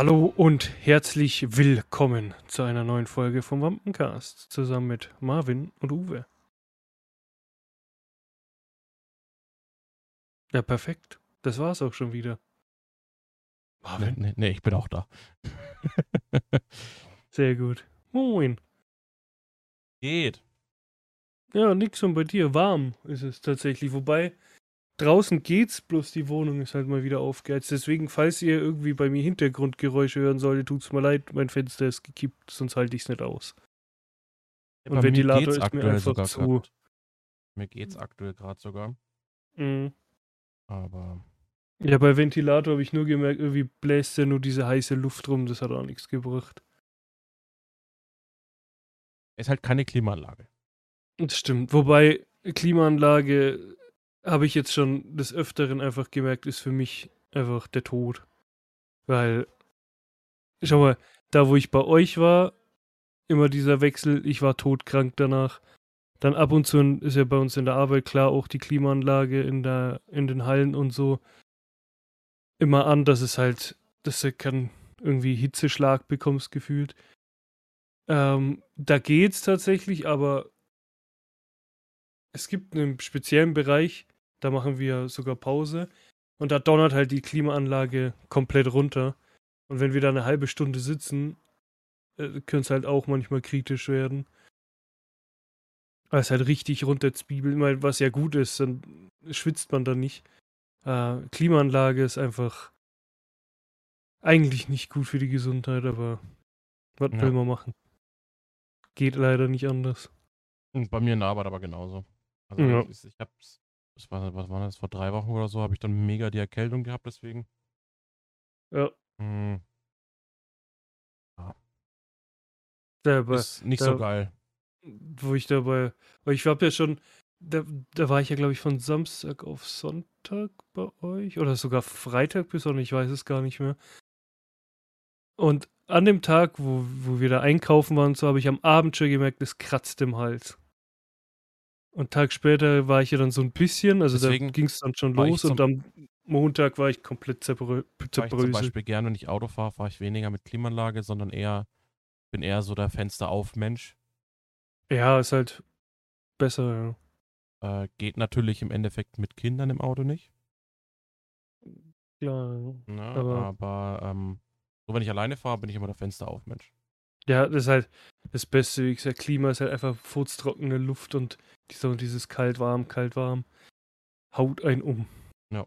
Hallo und herzlich willkommen zu einer neuen Folge vom Wampencast zusammen mit Marvin und Uwe. Ja, perfekt. Das war's auch schon wieder. Marvin? Nee, nee, ich bin auch da. Sehr gut. Moin. Geht. Ja, nix und bei dir. Warm ist es tatsächlich. Wobei, draußen geht's, bloß die Wohnung ist halt mal wieder aufgeheizt. Deswegen, falls ihr irgendwie bei mir Hintergrundgeräusche hören solltet, tut's mir leid, mein Fenster ist gekippt, sonst halte ich's nicht aus. Ja, und Ventilator ist mir einfach zu. Grad. Mir geht's aktuell gerade sogar. Mhm. Aber. Ja, bei Ventilator habe ich nur gemerkt, irgendwie bläst ja nur diese heiße Luft rum, das hat auch nichts gebracht. Ist halt keine Klimaanlage. Das stimmt. Wobei Klimaanlage habe ich jetzt schon des Öfteren einfach gemerkt, ist für mich einfach der Tod. Weil, schau mal, da wo ich bei euch war, immer dieser Wechsel, ich war todkrank danach. Dann ab und zu ist ja bei uns in der Arbeit klar auch die Klimaanlage in, der, in den Hallen und so immer an, dass es halt, dass du keinen irgendwie Hitzeschlag bekommst, gefühlt. Ähm, da geht's tatsächlich, aber es gibt einen speziellen Bereich, da machen wir sogar Pause und da donnert halt die Klimaanlage komplett runter. Und wenn wir da eine halbe Stunde sitzen, äh, könnte es halt auch manchmal kritisch werden. Weil es halt richtig runterzwiebelt, was ja gut ist, dann schwitzt man da nicht. Äh, Klimaanlage ist einfach eigentlich nicht gut für die Gesundheit, aber was ja. will man machen? Geht leider nicht anders. Und bei mir in der Arbeit aber genauso. Also ja. ich, ich hab's, das war, was war das, vor drei Wochen oder so, habe ich dann mega die Erkältung gehabt, deswegen. Ja. Hm. ja. Selber, ist nicht da, so geil. Wo ich dabei, weil ich habe ja schon, da, da war ich ja, glaube ich, von Samstag auf Sonntag bei euch oder sogar Freitag bis Sonntag, ich weiß es gar nicht mehr. Und an dem Tag, wo, wo wir da einkaufen waren, so habe ich am Abend schon gemerkt, es kratzt im Hals. Und Tag später war ich ja dann so ein bisschen, also Deswegen da ging es dann schon los und am Montag war ich komplett zerbrö zerbröselt. Ich zum Beispiel gerne, wenn ich Auto fahre, fahre ich weniger mit Klimaanlage, sondern eher, bin eher so der Fenster auf Mensch. Ja, ist halt besser, ja. Äh, geht natürlich im Endeffekt mit Kindern im Auto nicht. Klar, ja. aber, aber ähm, so, wenn ich alleine fahre, bin ich immer der Fenster auf, Mensch. Ja, das ist halt das Beste, wie gesagt, Klima ist halt einfach furztrockene Luft und dieser, dieses kalt-warm, kalt-warm haut einen um. Ja.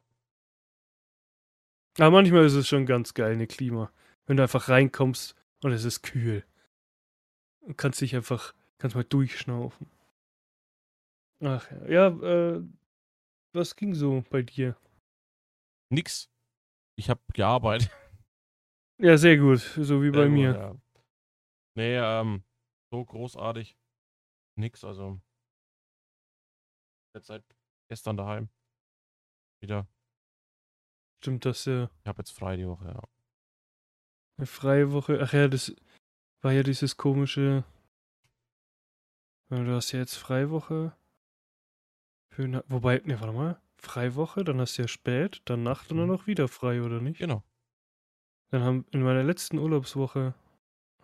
Aber manchmal ist es schon ganz geil, eine Klima. Wenn du einfach reinkommst und es ist kühl. Du kannst dich einfach, kannst mal durchschnaufen. Ach ja, ja, äh, was ging so bei dir? Nix. Ich hab gearbeitet. Ja, sehr gut. So wie bei mir. Ja. Nee, ähm, so großartig. Nix, also. Jetzt seit gestern daheim. Wieder. Stimmt das ja. Ich habe jetzt frei die Woche, ja. Eine freie Woche. Ach ja, das war ja dieses komische. Du hast ja jetzt Freiwoche. Für, wobei, ne, warte mal. Freiwoche, dann hast du ja spät, dann Nacht und dann mhm. noch wieder frei, oder nicht? Genau. Dann haben in meiner letzten Urlaubswoche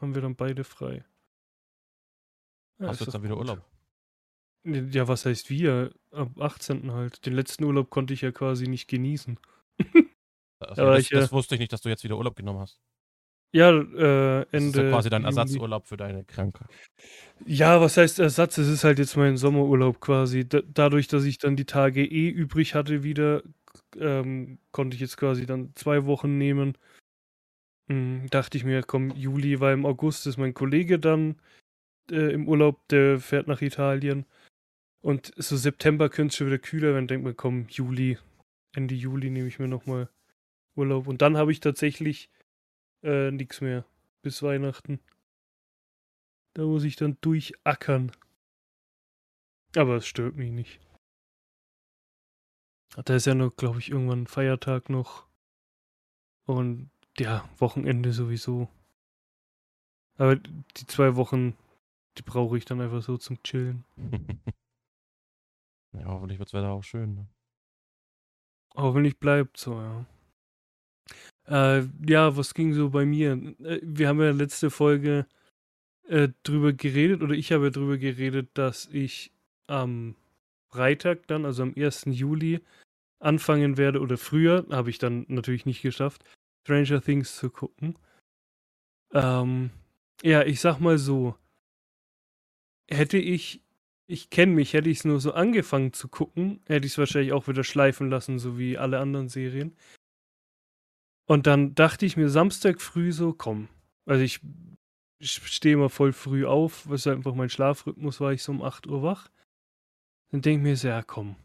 haben wir dann beide frei. Ja, Hast du jetzt dann wieder gut. Urlaub? Ja, was heißt wir? Am 18. halt. Den letzten Urlaub konnte ich ja quasi nicht genießen. Also, das, ich, das, wusste ich nicht, dass du jetzt wieder Urlaub genommen hast. Ja, äh, Ende. Das ist ja quasi dein Ersatzurlaub für deine Krankheit. Ja, was heißt Ersatz? Es ist halt jetzt mein Sommerurlaub quasi. Da, dadurch, dass ich dann die Tage eh übrig hatte wieder, ähm, konnte ich jetzt quasi dann zwei Wochen nehmen. Hm, dachte ich mir, komm, Juli, weil im August ist mein Kollege dann äh, im Urlaub, der fährt nach Italien. Und so September könnte es schon wieder kühler werden. Denkt man, komm, Juli, Ende Juli nehme ich mir nochmal Urlaub. Und dann habe ich tatsächlich äh, nichts mehr bis Weihnachten. Da muss ich dann durchackern. Aber es stört mich nicht. Da ist ja noch, glaube ich, irgendwann Feiertag noch. Und ja, Wochenende sowieso. Aber die zwei Wochen, die brauche ich dann einfach so zum Chillen. ja, hoffentlich wird das Wetter auch schön. Ne? Hoffentlich bleibt so, ja. Äh, ja, was ging so bei mir? Äh, wir haben ja letzte Folge äh, drüber geredet, oder ich habe drüber geredet, dass ich am Freitag dann, also am 1. Juli, anfangen werde, oder früher, habe ich dann natürlich nicht geschafft, Stranger Things zu gucken. Ähm, ja, ich sag mal so, hätte ich, ich kenne mich, hätte ich es nur so angefangen zu gucken, hätte ich es wahrscheinlich auch wieder schleifen lassen, so wie alle anderen Serien. Und dann dachte ich mir Samstag früh so, komm. Also ich, ich stehe immer voll früh auf, was einfach mein Schlafrhythmus war, ich so um 8 Uhr wach. Dann denke ich mir so, ja komm,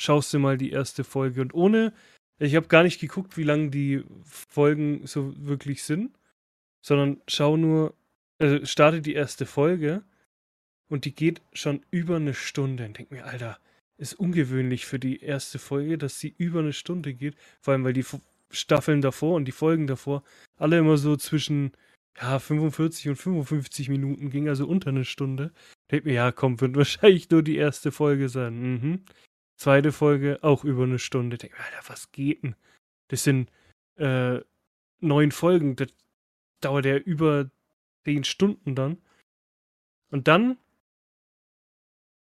schaust du mal die erste Folge. Und ohne, ich habe gar nicht geguckt, wie lang die Folgen so wirklich sind, sondern schau nur, also starte die erste Folge und die geht schon über eine Stunde. Und denke mir, Alter, ist ungewöhnlich für die erste Folge, dass sie über eine Stunde geht. Vor allem, weil die Staffeln davor und die Folgen davor alle immer so zwischen ja, 45 und 55 Minuten ging, also unter eine Stunde. Denke mir, ja, komm, wird wahrscheinlich nur die erste Folge sein. Mhm. Zweite Folge auch über eine Stunde. Denke mir, Alter, was geht denn? Das sind äh, neun Folgen. Das dauert ja über zehn Stunden dann. Und dann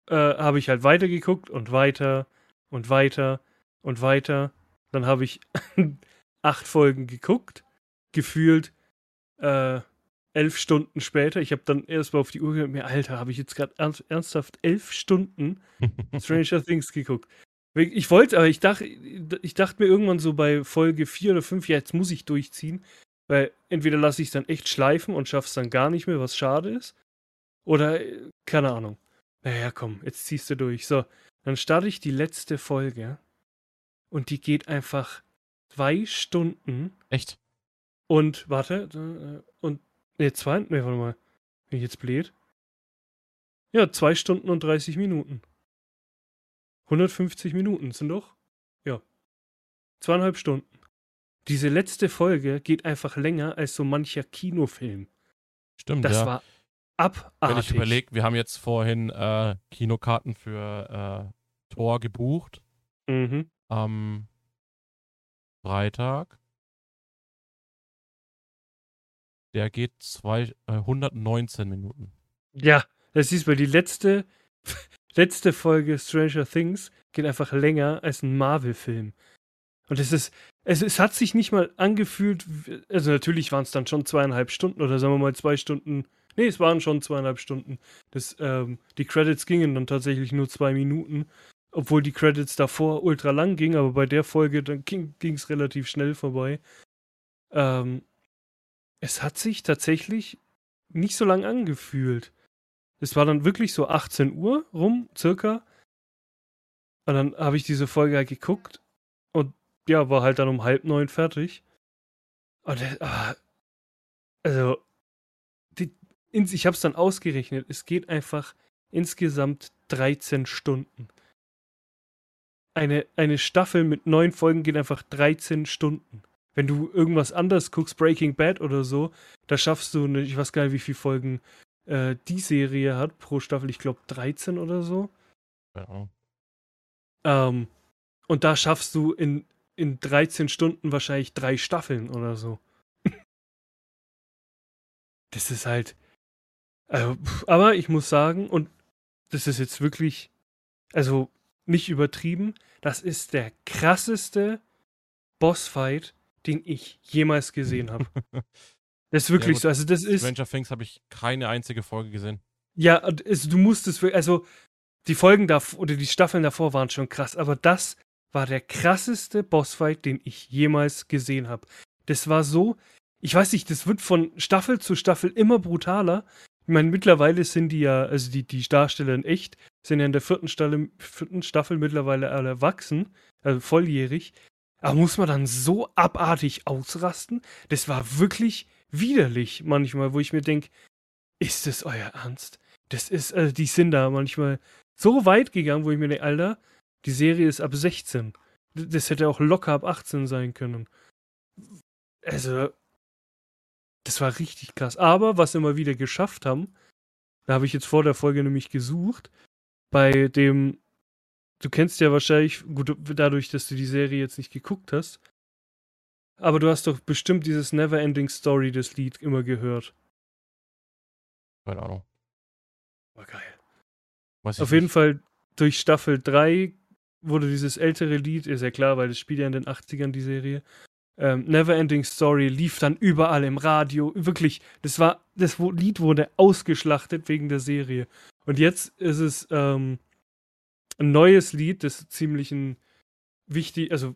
äh, habe ich halt weitergeguckt und weiter und weiter und weiter. Dann habe ich acht Folgen geguckt, gefühlt äh, elf Stunden später. Ich habe dann erst mal auf die Uhr geguckt, mir, Alter, habe ich jetzt gerade ernsthaft elf Stunden Stranger Things geguckt. Ich wollte, aber ich dachte, ich dachte mir irgendwann so bei Folge 4 oder 5, ja, jetzt muss ich durchziehen. Weil entweder lasse ich es dann echt schleifen und schaffe es dann gar nicht mehr, was schade ist. Oder, keine Ahnung. Naja, komm, jetzt ziehst du durch. So, dann starte ich die letzte Folge. Und die geht einfach zwei Stunden. Echt? Und, warte, äh, und, ne, zwei, ne, warte mal. Bin ich jetzt blöd? Ja, zwei Stunden und 30 Minuten. 150 Minuten sind doch? Ja. Zweieinhalb Stunden. Diese letzte Folge geht einfach länger als so mancher Kinofilm. Stimmt, das ja. war abartig. Wenn ich überlege, wir haben jetzt vorhin äh, Kinokarten für äh, Tor gebucht. Mhm. Am Freitag. Der geht zwei, äh, 119 Minuten. Ja, das siehst du, die letzte, letzte Folge Stranger Things geht einfach länger als ein Marvel-Film. Und es ist, es, es hat sich nicht mal angefühlt, also natürlich waren es dann schon zweieinhalb Stunden oder sagen wir mal zwei Stunden. Nee, es waren schon zweieinhalb Stunden. Das, ähm, die Credits gingen dann tatsächlich nur zwei Minuten, obwohl die Credits davor ultra lang gingen, aber bei der Folge ging es relativ schnell vorbei. Ähm, es hat sich tatsächlich nicht so lang angefühlt. Es war dann wirklich so 18 Uhr rum, circa. Und dann habe ich diese Folge halt geguckt und ja, war halt dann um halb neun fertig. Und äh, also, die, ich habe es dann ausgerechnet. Es geht einfach insgesamt 13 Stunden. Eine, eine Staffel mit neun Folgen geht einfach 13 Stunden. Wenn du irgendwas anderes guckst, Breaking Bad oder so, da schaffst du, eine, ich weiß gar nicht, wie viele Folgen äh, die Serie hat pro Staffel. Ich glaube 13 oder so. Ja. Ähm, und da schaffst du in, in 13 Stunden wahrscheinlich drei Staffeln oder so. das ist halt. Also, aber ich muss sagen, und das ist jetzt wirklich, also nicht übertrieben, das ist der krasseste Bossfight, den ich jemals gesehen habe. Das ist wirklich ja, so. Also das ist. Stranger Things habe ich keine einzige Folge gesehen. Ja, also du musstest, also die Folgen davor oder die Staffeln davor waren schon krass, aber das war der krasseste Bossfight, den ich jemals gesehen habe. Das war so, ich weiß nicht, das wird von Staffel zu Staffel immer brutaler. Ich meine, mittlerweile sind die ja, also die, die Darsteller in echt, sind ja in der vierten Staffel, vierten Staffel mittlerweile alle erwachsen, also volljährig. Aber muss man dann so abartig ausrasten? Das war wirklich widerlich manchmal, wo ich mir denke, ist das euer Ernst? Das ist, also die sind da manchmal so weit gegangen, wo ich mir denke, Alter, die Serie ist ab 16. Das hätte auch locker ab 18 sein können. Also, das war richtig krass. Aber was wir mal wieder geschafft haben, da habe ich jetzt vor der Folge nämlich gesucht, bei dem du kennst ja wahrscheinlich, gut, dadurch, dass du die Serie jetzt nicht geguckt hast, aber du hast doch bestimmt dieses Neverending Story, das Lied, immer gehört. Keine Ahnung. War geil. Auf jeden nicht. Fall durch Staffel 3 wurde dieses ältere Lied, ist ja klar, weil das spielt ja in den 80ern, die Serie. Ähm, Neverending Story lief dann überall im Radio. Wirklich, das war, das Lied wurde ausgeschlachtet wegen der Serie. Und jetzt ist es ähm, ein neues Lied, das ziemlich ein wichtig, also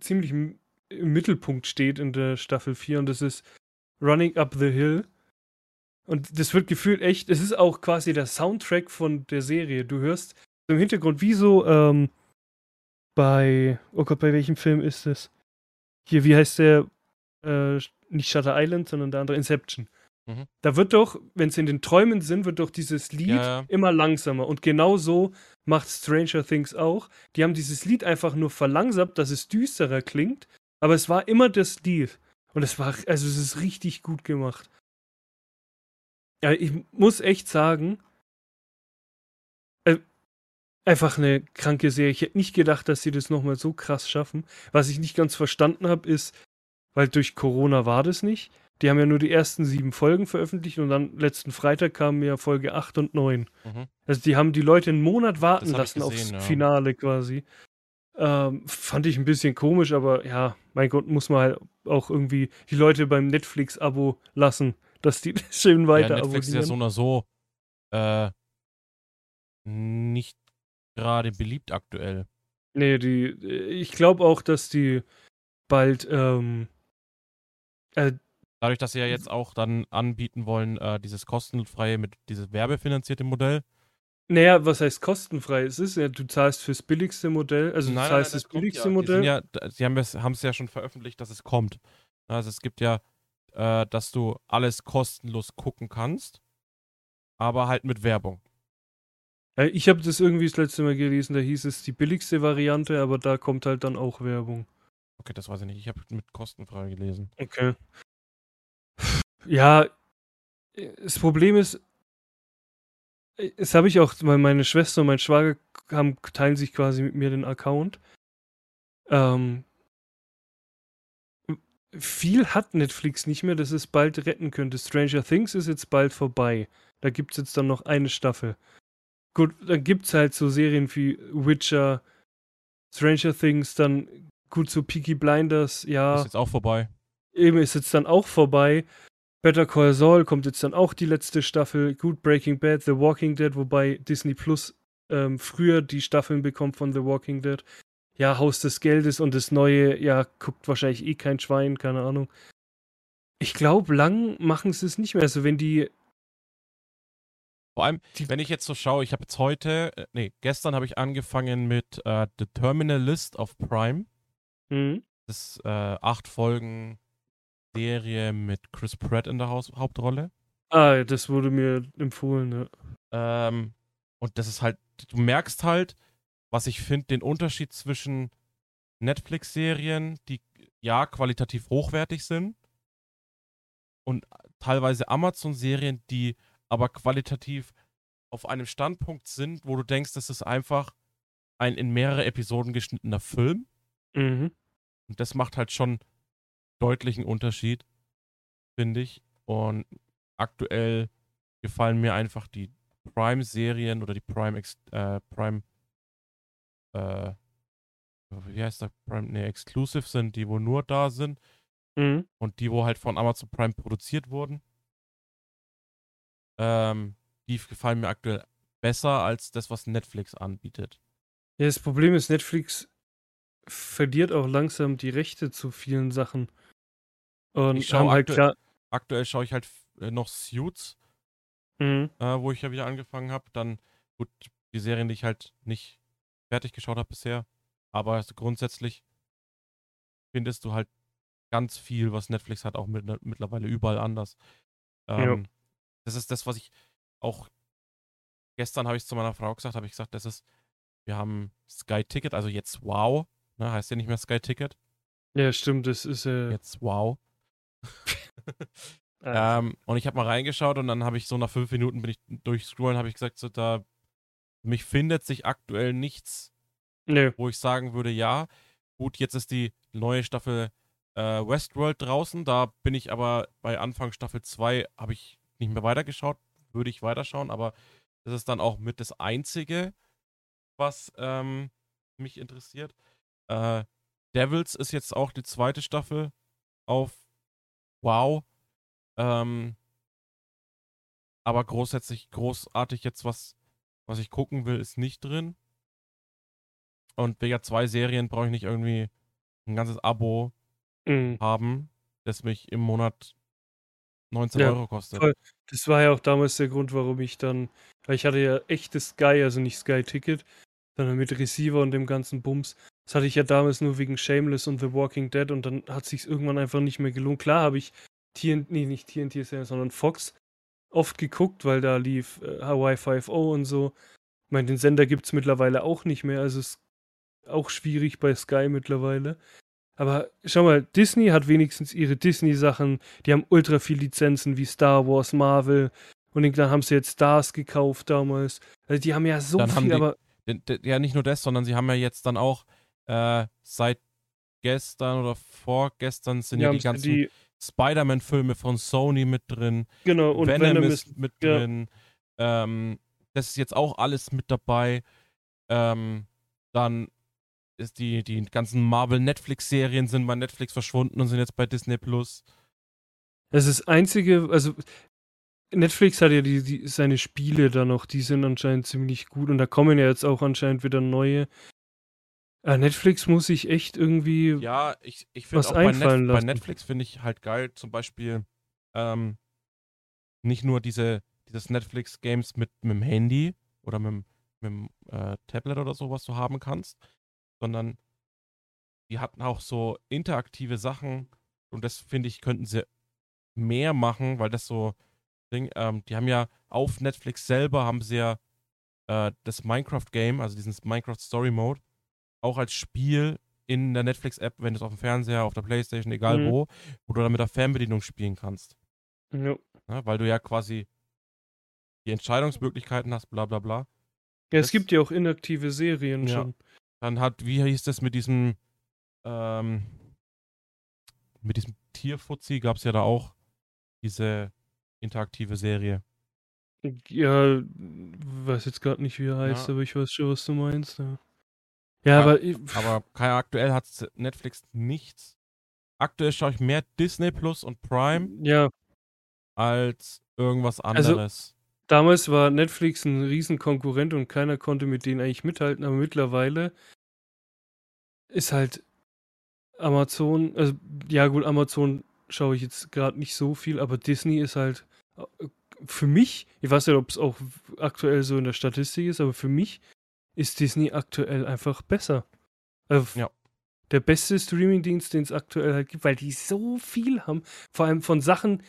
ziemlich im Mittelpunkt steht in der Staffel 4 und das ist Running Up the Hill. Und das wird gefühlt echt, es ist auch quasi der Soundtrack von der Serie. Du hörst im Hintergrund wie so ähm, bei, oh Gott, bei welchem Film ist es? Hier, wie heißt der? Äh, nicht Shutter Island, sondern der andere Inception. Mhm. Da wird doch, wenn sie in den Träumen sind, wird doch dieses Lied Ja, immer langsamer. Und genau so macht Stranger Things auch. Die haben dieses Lied einfach nur verlangsamt, dass es düsterer klingt, aber es war immer das Lied. Und es war, also es ist richtig gut gemacht. Ja, ich muss echt sagen, äh, einfach eine kranke Serie. Ich hätte nicht gedacht, dass sie das nochmal so krass schaffen. Was ich nicht ganz verstanden habe, ist, weil durch Corona war das nicht. Die haben ja nur die ersten sieben Folgen veröffentlicht und dann letzten Freitag kamen ja Folge 8 und 9. Mhm. Also die haben die Leute einen Monat warten lassen gesehen, aufs ja. Finale quasi. Ähm, fand ich ein bisschen komisch, aber ja, mein Gott, muss man halt auch irgendwie die Leute beim Netflix-Abo lassen, dass die schön weiter ja, Netflix ist ja so abonnieren. oder so äh, nicht gerade beliebt aktuell. Nee, die, ich glaube auch, dass die bald, ähm, äh, Dadurch, dass sie ja jetzt auch dann anbieten wollen, äh, dieses kostenfreie mit dieses werbefinanzierte Modell. naja, was heißt kostenfrei? Es ist ja, du zahlst fürs billigste Modell, also du zahlst das, kommt billigste ja. Modell. Ja, sie haben es haben es ja schon veröffentlicht, dass es kommt. Also es gibt ja, äh, dass du alles kostenlos gucken kannst, aber halt mit Werbung. Äh, Ich habe das irgendwie das letzte Mal gelesen, da hieß es die billigste Variante, aber da kommt halt dann auch Werbung. Okay, das weiß ich nicht. Ich habe mit kostenfrei gelesen. Okay. Ja, das Problem ist, das habe ich auch, weil meine Schwester und mein Schwager haben, teilen sich quasi mit mir den Account. Ähm, viel hat Netflix nicht mehr, das es bald retten könnte. Stranger Things ist jetzt bald vorbei. Da gibt es jetzt dann noch eine Staffel. Gut, dann gibt es halt so Serien wie Witcher, Stranger Things, dann gut so Peaky Blinders, ja. Ist jetzt auch vorbei. Eben ist jetzt dann auch vorbei. Better Call Saul kommt jetzt dann auch die letzte Staffel. Gut, Breaking Bad, The Walking Dead, wobei Disney Plus ähm, früher die Staffeln bekommt von The Walking Dead. Ja, Haus des Geldes und das neue, ja, guckt wahrscheinlich eh kein Schwein, keine Ahnung. Ich glaube, lang machen sie es nicht mehr. Also wenn die, Vor allem, wenn ich jetzt so schaue, ich habe jetzt heute, äh, nee, gestern habe ich angefangen mit äh, The Terminal List of Prime. hm, Das äh, acht Folgen Serie mit Chris Pratt in der Haus Hauptrolle. ah, das wurde mir empfohlen, ja. Ähm, und das ist halt, du merkst halt, was ich finde, den Unterschied zwischen Netflix-Serien, die ja qualitativ hochwertig sind, und teilweise Amazon-Serien, die aber qualitativ auf einem Standpunkt sind, wo du denkst, das ist einfach ein in mehrere Episoden geschnittener Film. Mhm. Und das macht halt schon deutlichen Unterschied, finde ich. Und aktuell gefallen mir einfach die Prime-Serien oder die Prime, äh, Prime, äh, wie heißt das? Prime, nee, Exclusive sind, die wo nur da sind Mhm. und die wo halt von Amazon Prime produziert wurden. Ähm, die gefallen mir aktuell besser als das, was Netflix anbietet. Ja, das Problem ist, Netflix verliert auch langsam die Rechte zu vielen Sachen. Und Ich schau haben halt aktuell- klar. Aktuell schaue ich halt äh, noch Suits, Mhm. äh, wo ich ja wieder angefangen habe. Dann, gut, die Serien, die ich halt nicht fertig geschaut habe bisher. Aber also grundsätzlich findest du halt ganz viel, was Netflix hat, auch mit, mittlerweile überall anders. Ähm, Das ist das, was ich auch gestern habe ich zu meiner Frau gesagt, habe ich gesagt, das ist, wir haben Sky Ticket, also jetzt Wow, ne, heißt ja nicht mehr Sky Ticket, Ja, stimmt, das ist äh, jetzt Wow. Äh, Ähm, und ich habe mal reingeschaut und dann habe ich so nach fünf Minuten bin ich durchscrollen, habe ich gesagt, so da mich findet sich aktuell nichts, nee. wo ich sagen würde, ja, gut, jetzt ist die neue Staffel äh, Westworld draußen. Da bin ich aber bei Anfang Staffel 2 habe ich nicht mehr weitergeschaut. Würde ich weiterschauen, aber das ist dann auch mit das Einzige, was ähm, mich interessiert. Äh, Devils ist jetzt auch die zweite Staffel auf Wow. Ähm, aber grundsätzlich großartig jetzt was, was ich gucken will, ist nicht drin. Und wegen zwei Serien brauche ich nicht irgendwie ein ganzes Abo Mhm. haben, das mich im Monat 19 Ja, Euro kostet. voll. Das war ja auch damals der Grund, warum ich dann weil ich hatte ja echtes Sky, also nicht Sky-Ticket, sondern mit Receiver und dem ganzen Bums. Das hatte ich ja damals nur wegen Shameless und The Walking Dead und dann hat sich's irgendwann einfach nicht mehr gelohnt. Klar habe ich TNT, nee, nicht TNT, sondern Fox oft geguckt, weil da lief äh, Hawaii 5.0 und so. Ich meine, den Sender gibt's mittlerweile auch nicht mehr, also ist auch schwierig bei Sky mittlerweile. Aber schau mal, Disney hat wenigstens ihre Disney-Sachen, die haben ultra viel Lizenzen wie Star Wars, Marvel und dann haben sie jetzt Stars gekauft damals. Also die haben ja so Dann viel, die- aber Ja, nicht nur das, sondern sie haben ja jetzt dann auch äh, seit gestern oder vorgestern sind ja haben die ganzen die, Spider-Man-Filme von Sony mit drin. genau, und Venom, Venom ist ist, mit ja. drin. Ähm, das ist jetzt auch alles mit dabei. Ähm, dann ist die, die ganzen Marvel-Netflix-Serien sind bei Netflix verschwunden und sind jetzt bei Disney Plus. Das ist das einzige, also Netflix hat ja die, die, seine Spiele da noch, die sind anscheinend ziemlich gut und da kommen ja jetzt auch anscheinend wieder neue. Äh, Netflix muss sich echt irgendwie. Ja, ich, ich finde Was auch bei, einfallen Netf bei lassen. Netflix finde ich halt geil, zum Beispiel ähm, nicht nur diese, dieses Netflix-Games mit, mit dem Handy oder mit, dem- mit dem äh, Tablet oder so, was du haben kannst, sondern die hatten auch so interaktive Sachen und das finde ich, könnten sie mehr machen, weil das so Ding, ähm, die haben ja auf Netflix selber haben sie ja äh, das Minecraft-Game, also diesen Minecraft Story Mode, auch als Spiel in der Netflix-App, wenn du es auf dem Fernseher, auf der Playstation, egal Mhm. wo, wo du dann mit der Fernbedienung spielen kannst. Ja. Ne? Weil du ja quasi die Entscheidungsmöglichkeiten hast, bla bla bla. Ja, es Das- gibt ja auch inaktive Serien Ja. schon. Dann hat, wie hieß das mit diesem, ähm, mit diesem Tierfuzzi gab es ja da auch diese interaktive Serie. Ja, weiß jetzt gerade nicht, wie er heißt, Ja. aber ich weiß schon, was du meinst. Ja, ja aber, ich, Aber kein, aktuell hat Netflix nichts. Aktuell schaue ich mehr Disney Plus und Prime ja, als irgendwas Also- anderes. damals war Netflix ein Riesenkonkurrent und keiner konnte mit denen eigentlich mithalten, aber mittlerweile ist halt Amazon, also ja gut, Amazon schaue ich jetzt gerade nicht so viel, aber Disney ist halt äh, für mich, ich weiß nicht, ob es auch aktuell so in der Statistik ist, aber für mich ist Disney aktuell einfach besser. Also Ja. Der beste Streamingdienst, den es aktuell halt gibt, weil die so viel haben, vor allem von Sachen,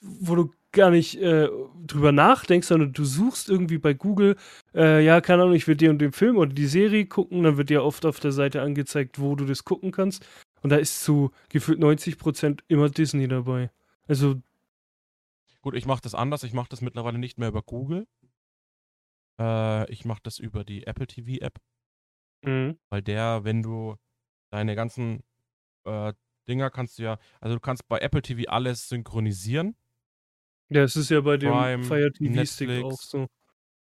wo du gar nicht äh, drüber nachdenkst, sondern du suchst irgendwie bei Google, äh, ja, keine Ahnung, ich will dir und den Film oder die Serie gucken, dann wird dir oft auf der Seite angezeigt, wo du das gucken kannst. Und da ist zu gefühlt 90% immer Disney dabei. Also, Gut, ich mache das anders. Ich mache das mittlerweile nicht mehr über Google. Äh, ich mache das über die Apple TV App, mh, weil der, wenn du deine ganzen äh, Dinger kannst du ja, also du kannst bei Apple TV alles synchronisieren. ja, es ist ja bei dem Prime, Fire TV-Stick Netflix. auch so.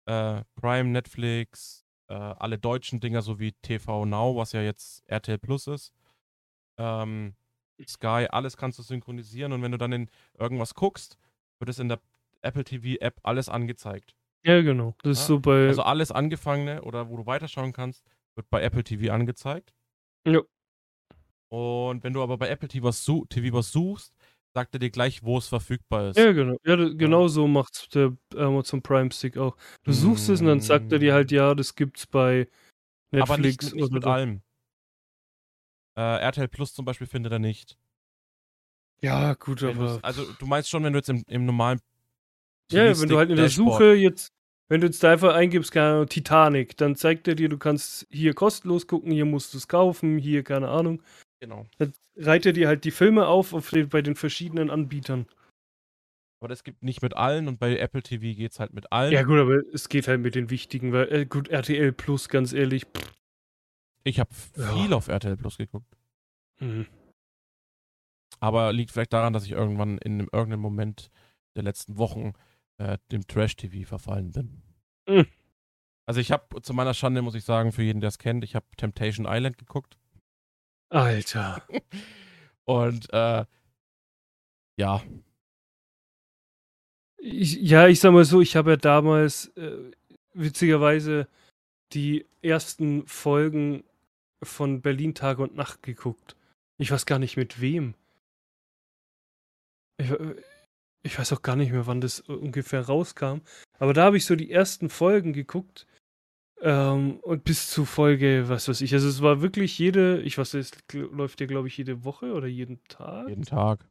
Äh, Prime, Netflix, äh, alle deutschen Dinger sowie TV Now, was ja jetzt RTL Plus ist. Ähm, Sky, alles kannst du synchronisieren und wenn du dann in irgendwas guckst, wird es in der Apple TV App alles angezeigt. Ja, genau. Das ist Ja, so bei. Also alles Angefangene oder wo du weiterschauen kannst, wird bei Apple TV angezeigt. Ja. Und wenn du aber bei Apple TV was, su TV was suchst, sagt er dir gleich, wo es verfügbar ist. ja, genau. Ja, genau so macht der Amazon Prime Stick auch. Du suchst es und dann sagt er dir halt, ja, das gibt's bei Netflix aber nicht, mit- nicht oder mit so. allem. Äh, RTL Plus zum Beispiel findet er nicht. Ja, gut, aber. also du meinst schon, wenn du jetzt im, im normalen Ja, wenn du halt in der Dashboard- Suche jetzt, wenn du jetzt da einfach eingibst, keine Ahnung, Titanic, dann zeigt er dir, du kannst hier kostenlos gucken, hier musst du es kaufen, hier, keine Ahnung. Genau. Dann reiht er dir halt die Filme auf, auf den, bei den verschiedenen Anbietern. Aber das gibt nicht mit allen und bei Apple TV geht's halt mit allen. Ja, gut, aber es geht halt mit den wichtigen, weil, äh, gut, RTL Plus, ganz ehrlich. Pff, Ich habe Ja. viel auf RTL Plus geguckt. hm. Aber liegt vielleicht daran, dass ich irgendwann in einem, irgendeinem Moment der letzten Wochen äh, dem Trash-TV verfallen bin. Mhm. Also ich habe zu meiner Schande, muss ich sagen, für jeden, der es kennt, ich habe Temptation Island geguckt. Alter. Und äh, ja, Ich, ja, ich sag mal so, ich habe ja damals äh, witzigerweise die ersten Folgen von Berlin Tag und Nacht geguckt. Ich weiß gar nicht mit wem. Ich, äh, ich weiß auch gar nicht mehr, wann das ungefähr rauskam. Aber da habe ich so die ersten Folgen geguckt. Ähm, und bis zu Folge, was weiß ich. Also es war wirklich jede, ich weiß, es gl- läuft ja, glaube ich, jede Woche oder jeden Tag. jeden Tag.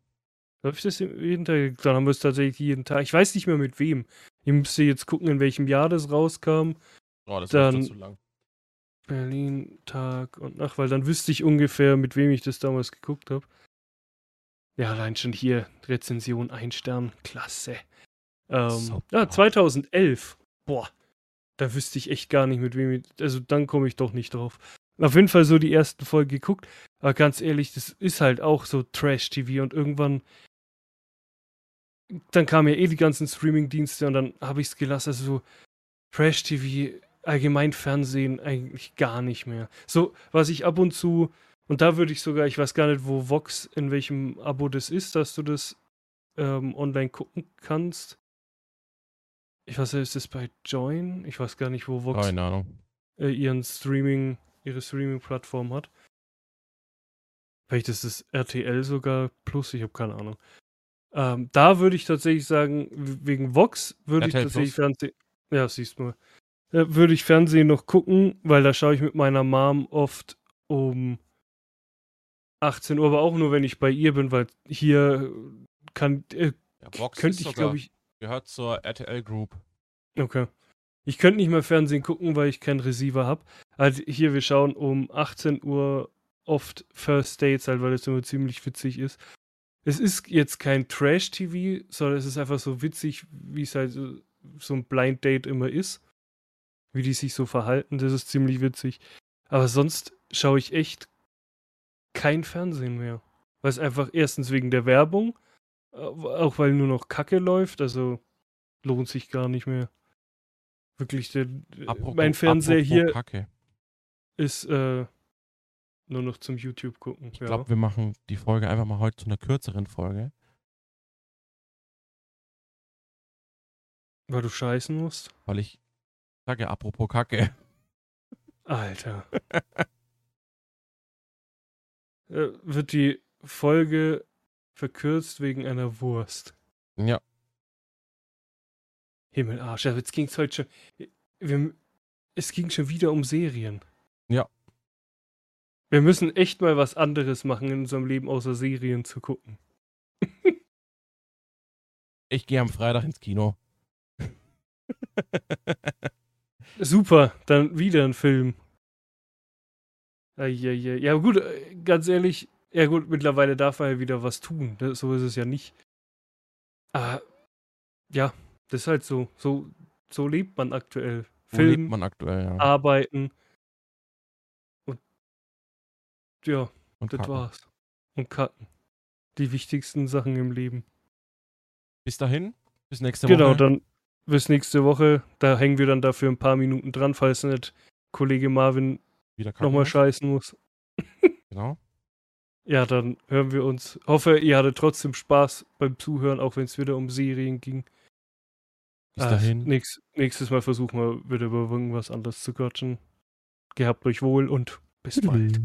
Läuft das jeden Tag? Dann haben wir es tatsächlich jeden Tag. Ich weiß nicht mehr mit wem. Ich müsste jetzt gucken, in welchem Jahr das rauskam. Oh, das Dann- zu lang. Berlin, Tag und Nacht, weil dann wüsste ich ungefähr, mit wem ich das damals geguckt habe. Ja, allein schon hier Rezension ein Stern, klasse. Ähm, ja, 2011. Boah, da wüsste ich echt gar nicht, mit wem ich, also dann komme ich doch nicht drauf. Auf jeden Fall so die ersten Folgen geguckt, aber ganz ehrlich, das ist halt auch so Trash-TV und irgendwann, dann kamen ja eh die ganzen Streaming-Dienste und dann habe ich es gelassen, also so Trash-TV, allgemein Fernsehen eigentlich gar nicht mehr. So, was ich ab und zu, und da würde ich sogar, ich weiß gar nicht, wo Vox, in welchem Abo das ist, dass du das ähm, online gucken kannst. Ich weiß nicht, ist das bei Join? Ich weiß gar nicht, wo Vox Keine Ahnung. äh, ihren Streaming, ihre Streaming-Plattform hat. Vielleicht ist es RTL sogar plus, ich habe keine Ahnung. Ähm, da würde ich tatsächlich sagen, wegen Vox würde ich tatsächlich Plus? Fernsehen. Ja, siehst du mal. Äh, würde ich Fernsehen noch gucken, weil da schaue ich mit meiner Mom oft um 18 Uhr, aber auch nur, wenn ich bei ihr bin, weil hier kann, äh, Ja, Vox könnte ich, glaube ich, gehört zur RTL Group. Okay. Ich könnte nicht mehr Fernsehen gucken, weil ich keinen Receiver habe. Also hier, wir schauen um 18 Uhr oft First Dates, halt, weil es immer ziemlich witzig ist. Es ist jetzt kein Trash-TV, sondern es ist einfach so witzig, wie es halt so ein Blind Date immer ist. Wie die sich so verhalten, das ist ziemlich witzig. Aber sonst schaue ich echt kein Fernsehen mehr. Weil es einfach erstens wegen der Werbung, äh, auch weil nur noch Kacke läuft, also lohnt sich gar nicht mehr. Wirklich, der, Apropos- mein Fernseher hier Kacke. ist äh, nur noch zum YouTube gucken. Ich ja. glaube, wir machen die Folge einfach mal heute zu einer kürzeren Folge. Weil du scheißen musst. Weil ich sage, apropos Kacke. Alter. äh, wird die Folge verkürzt wegen einer Wurst. Ja, Himmelarsch. Jetzt ging es heute schon. Wir, es ging schon wieder um Serien. Ja. Wir müssen echt mal was anderes machen in unserem Leben, außer Serien zu gucken. ich gehe am Freitag ins Kino. Super, dann wieder ein Film. Eieiei. Ja, gut, äh, ganz ehrlich, ja gut, mittlerweile darf man ja wieder was tun. ne? So ist es ja nicht. Aber ja, das ist halt so. So, so lebt man aktuell. Wo Film, lebt man aktuell, ja. arbeiten. Und ja, Und das kacken. war's. Und kacken. Die wichtigsten Sachen im Leben. Bis dahin, bis nächste genau, Woche. dann bis nächste Woche. Da hängen wir dann dafür ein paar Minuten dran, falls nicht Kollege Marvin wieder kacken nochmal muss. scheißen muss. Genau. Ja, dann hören wir uns. Hoffe, ihr hattet trotzdem Spaß beim Zuhören, auch wenn es wieder um Serien ging. Bis Ah, dahin. nächst, nächstes Mal versuchen wir wieder über irgendwas anderes zu quatschen. Gehabt euch wohl und bis bald.